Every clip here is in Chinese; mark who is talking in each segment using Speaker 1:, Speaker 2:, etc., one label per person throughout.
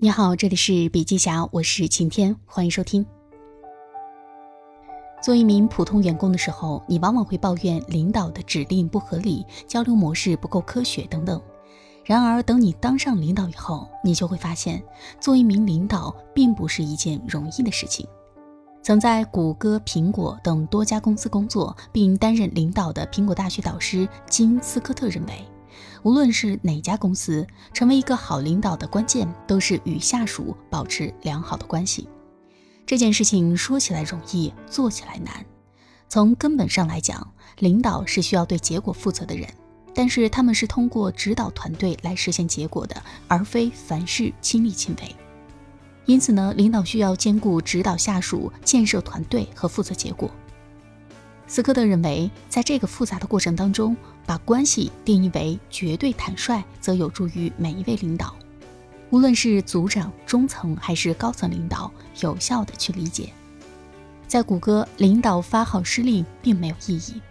Speaker 1: 你好，这里是笔记侠，我是晴天，欢迎收听。做一名普通员工的时候，你往往会抱怨领导的指令不合理，交流模式不够科学等等。然而，等你当上领导以后，你就会发现，做一名领导并不是一件容易的事情。曾在谷歌、苹果等多家公司工作并担任领导的苹果大学导师金斯科特认为。无论是哪家公司，成为一个好领导的关键，都是与下属保持良好的关系。这件事情说起来容易，做起来难。从根本上来讲，领导是需要对结果负责的人，但是他们是通过指导团队来实现结果的，而非凡事亲力亲为。因此呢，领导需要兼顾指导下属、建设团队和负责结果。斯科特认为，在这个复杂的过程当中，把关系定义为绝对坦率，则有助于每一位领导，无论是组长、中层还是高层领导，有效的去理解。在谷歌，领导发号施令并没有意义。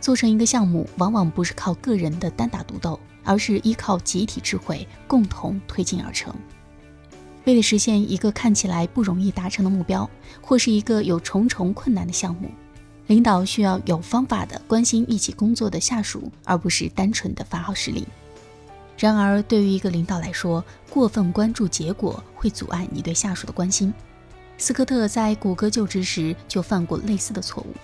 Speaker 1: 做成一个项目，往往不是靠个人的单打独斗，而是依靠集体智慧，共同推进而成。为了实现一个看起来不容易达成的目标，或是一个有重重困难的项目。领导需要有方法的关心一起工作的下属，而不是单纯的发号施令。然而，对于一个领导来说，过分关注结果会阻碍你对下属的关心。斯科特在谷歌就职时就犯过类似的错误。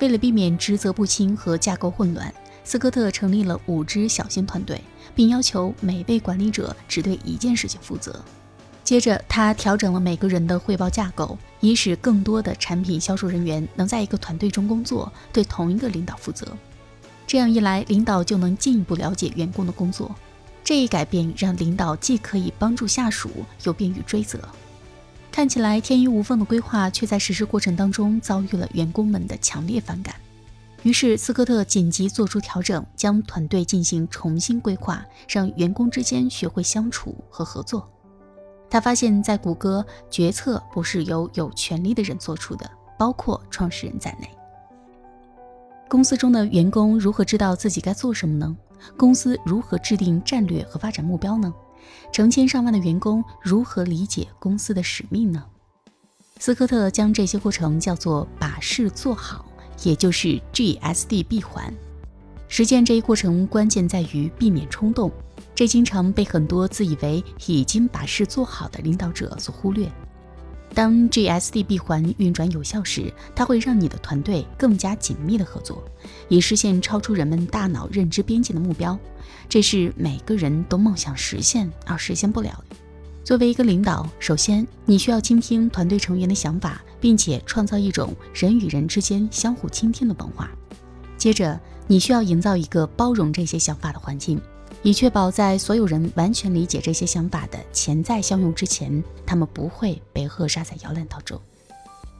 Speaker 1: 为了避免职责不清和架构混乱，斯科特成立了五支小型团队，并要求每位管理者只对一件事情负责。接着，他调整了每个人的汇报架构，以使更多的产品销售人员能在一个团队中工作，对同一个领导负责。这样一来，领导就能进一步了解员工的工作。这一改变让领导既可以帮助下属，又便于追责。看起来天衣无缝的规划，却在实施过程当中遭遇了员工们的强烈反感。于是，斯科特紧急做出调整，将团队进行重新规划，让员工之间学会相处和合作。他发现，在谷歌，决策不是由有权力的人做出的，包括创始人在内。公司中的员工如何知道自己该做什么呢？公司如何制定战略和发展目标呢？成千上万的员工如何理解公司的使命呢？斯科特将这些过程叫做“把事做好”，也就是 GSD 闭环。实践这一过程，关键在于避免冲动。这经常被很多自以为已经把事做好的领导者所忽略。当 GSD 闭环运转有效时，它会让你的团队更加紧密的合作，以实现超出人们大脑认知边界的目标。这是每个人都梦想实现而实现不了的。作为一个领导，首先你需要倾听团队成员的想法，并且创造一种人与人之间相互倾听的文化。接着，你需要营造一个包容这些想法的环境。以确保在所有人完全理解这些想法的潜在效用之前，他们不会被扼杀在摇篮当中。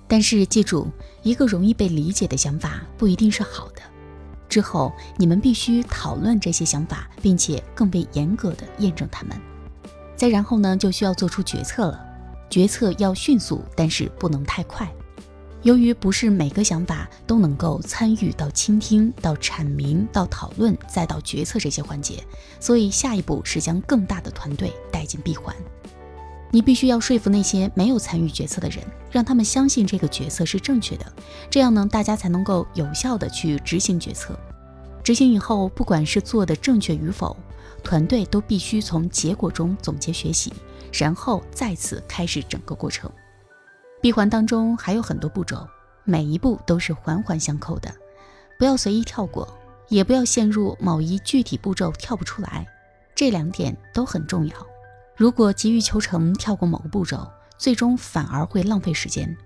Speaker 1: 但是记住，一个容易被理解的想法不一定是好的。之后你们必须讨论这些想法，并且更为严格的验证它们。再然后呢，就需要做出决策了。决策要迅速，但是不能太快。由于不是每个想法都能够参与到倾听、到阐明、到讨论，再到决策这些环节，所以下一步是将更大的团队带进闭环。你必须要说服那些没有参与决策的人，让他们相信这个决策是正确的，这样呢，大家才能够有效的去执行决策。执行以后，不管是做的正确与否，团队都必须从结果中总结学习，然后再次开始整个过程。闭环当中还有很多步骤，每一步都是环环相扣的，不要随意跳过，也不要陷入某一具体步骤跳不出来，这两点都很重要。如果急于求成，跳过某个步骤，最终反而会浪费时间。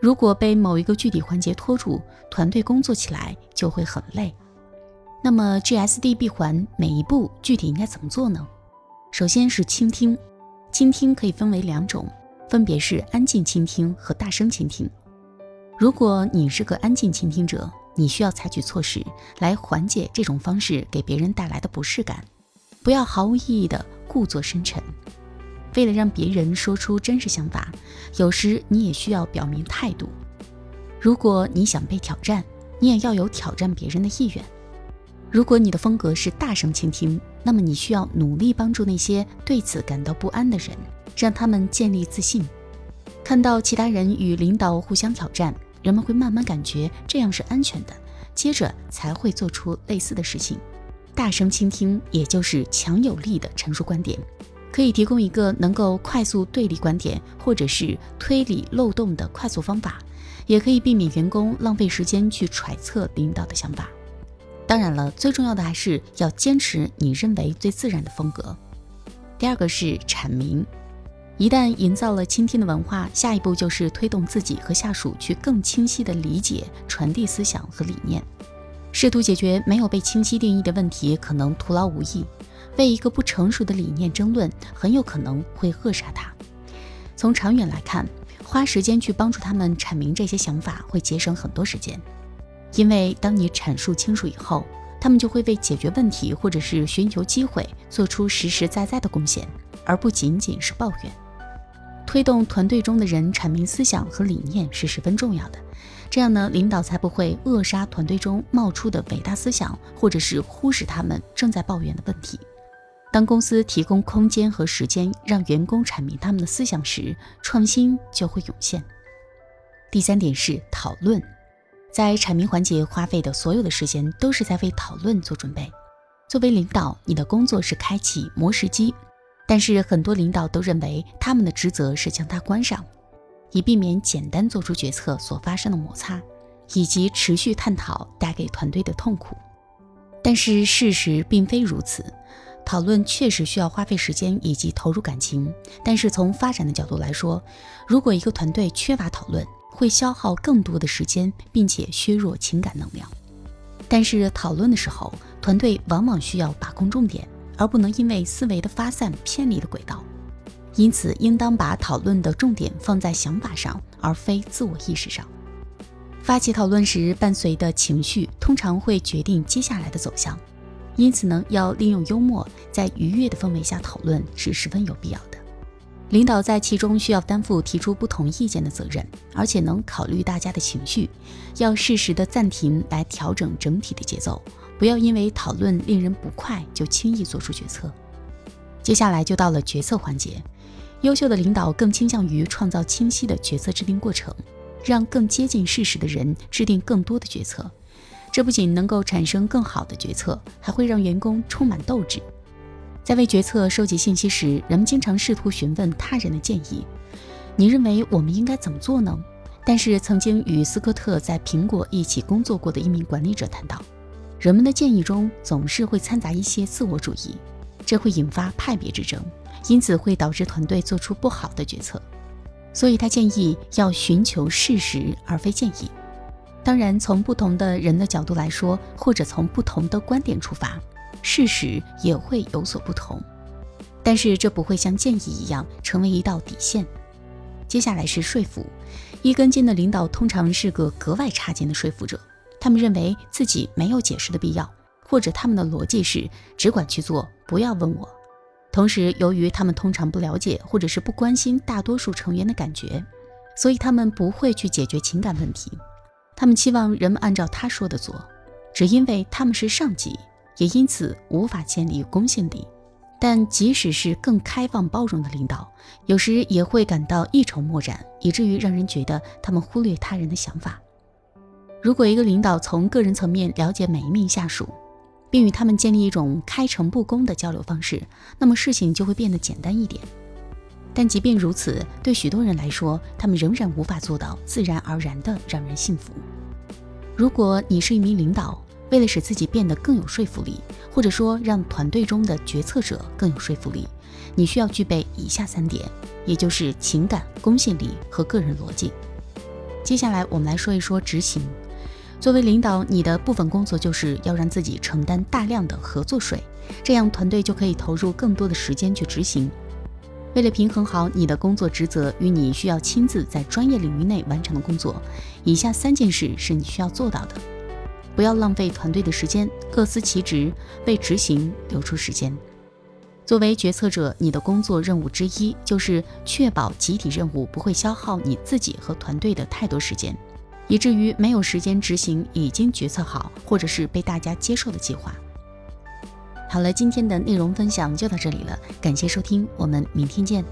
Speaker 1: 如果被某一个具体环节拖住，团队工作起来就会很累。那么 GSD 闭环每一步具体应该怎么做呢？首先是倾听，倾听可以分为两种。分别是安静倾听和大声倾听。如果你是个安静倾听者，你需要采取措施来缓解这种方式给别人带来的不适感。不要毫无意义的故作深沉。为了让别人说出真实想法，有时你也需要表明态度。如果你想被挑战，你也要有挑战别人的意愿。如果你的风格是大声倾听，那么你需要努力帮助那些对此感到不安的人，让他们建立自信。看到其他人与领导互相挑战，人们会慢慢感觉这样是安全的，接着才会做出类似的事情。大声倾听，也就是强有力的陈述观点，可以提供一个能够快速对立观点或者是推理漏洞的快速方法，也可以避免员工浪费时间去揣测领导的想法。当然了，最重要的还是要坚持你认为最自然的风格。第二个是阐明，一旦营造了倾听的文化，下一步就是推动自己和下属去更清晰地理解、传递思想和理念，试图解决没有被清晰定义的问题，可能徒劳无益。为一个不成熟的理念争论，很有可能会扼杀它。从长远来看，花时间去帮助他们阐明这些想法，会节省很多时间。因为当你阐述清楚以后，他们就会为解决问题或者是寻求机会做出实实在在的贡献，而不仅仅是抱怨。推动团队中的人阐明思想和理念是十分重要的，这样呢，领导才不会扼杀团队中冒出的伟大思想，或者是忽视他们正在抱怨的问题。当公司提供空间和时间让员工阐明他们的思想时，创新就会涌现。第三点是讨论。在阐明环节花费的所有的时间都是在为讨论做准备。作为领导，你的工作是开启磨石机，但是很多领导都认为他们的职责是将它关上，以避免简单做出决策所发生的摩擦，以及持续探讨带给团队的痛苦。但是事实并非如此，讨论确实需要花费时间以及投入感情。但是从发展的角度来说，如果一个团队缺乏讨论，会消耗更多的时间，并且削弱情感能量。但是讨论的时候，团队往往需要把控重点，而不能因为思维的发散偏离了轨道。因此，应当把讨论的重点放在想法上，而非自我意识上。发起讨论时伴随的情绪，通常会决定接下来的走向。因此呢，要利用幽默，在愉悦的氛围下讨论是十分有必要的。领导在其中需要担负提出不同意见的责任，而且能考虑大家的情绪，要适时的暂停来调整整体的节奏，不要因为讨论令人不快就轻易做出决策。接下来就到了决策环节，优秀的领导更倾向于创造清晰的决策制定过程，让更接近事实的人制定更多的决策，这不仅能够产生更好的决策，还会让员工充满斗志。在为决策收集信息时，人们经常试图询问他人的建议。你认为我们应该怎么做呢？但是，曾经与斯科特在苹果一起工作过的一名管理者谈到，人们的建议中总是会掺杂一些自我主义，这会引发派别之争，因此会导致团队做出不好的决策。所以他建议要寻求事实而非建议。当然，从不同的人的角度来说，或者从不同的观点出发。事实也会有所不同，但是这不会像建议一样成为一道底线。接下来是说服，一根筋的领导通常是个格外差劲的说服者。他们认为自己没有解释的必要，或者他们的逻辑是只管去做，不要问我。同时，由于他们通常不了解或者是不关心大多数成员的感觉，所以他们不会去解决情感问题。他们期望人们按照他说的做，只因为他们是上级。也因此无法建立公信力，但即使是更开放包容的领导，有时也会感到一筹莫展，以至于让人觉得他们忽略他人的想法。如果一个领导从个人层面了解每一名下属，并与他们建立一种开诚布公的交流方式，那么事情就会变得简单一点。但即便如此，对许多人来说，他们仍然无法做到自然而然地让人信服。如果你是一名领导，为了使自己变得更有说服力，或者说让团队中的决策者更有说服力，你需要具备以下三点，也就是情感、公信力和个人逻辑。接下来我们来说一说执行。作为领导，你的部分工作就是要让自己承担大量的合作税，这样团队就可以投入更多的时间去执行。为了平衡好你的工作职责与你需要亲自在专业领域内完成的工作，以下三件事是你需要做到的。不要浪费团队的时间，各司其职，为执行留出时间。作为决策者，你的工作任务之一就是确保集体任务不会消耗你自己和团队的太多时间。以至于没有时间执行已经决策好或者是被大家接受的计划。好了，今天的内容分享就到这里了，感谢收听，我们明天见。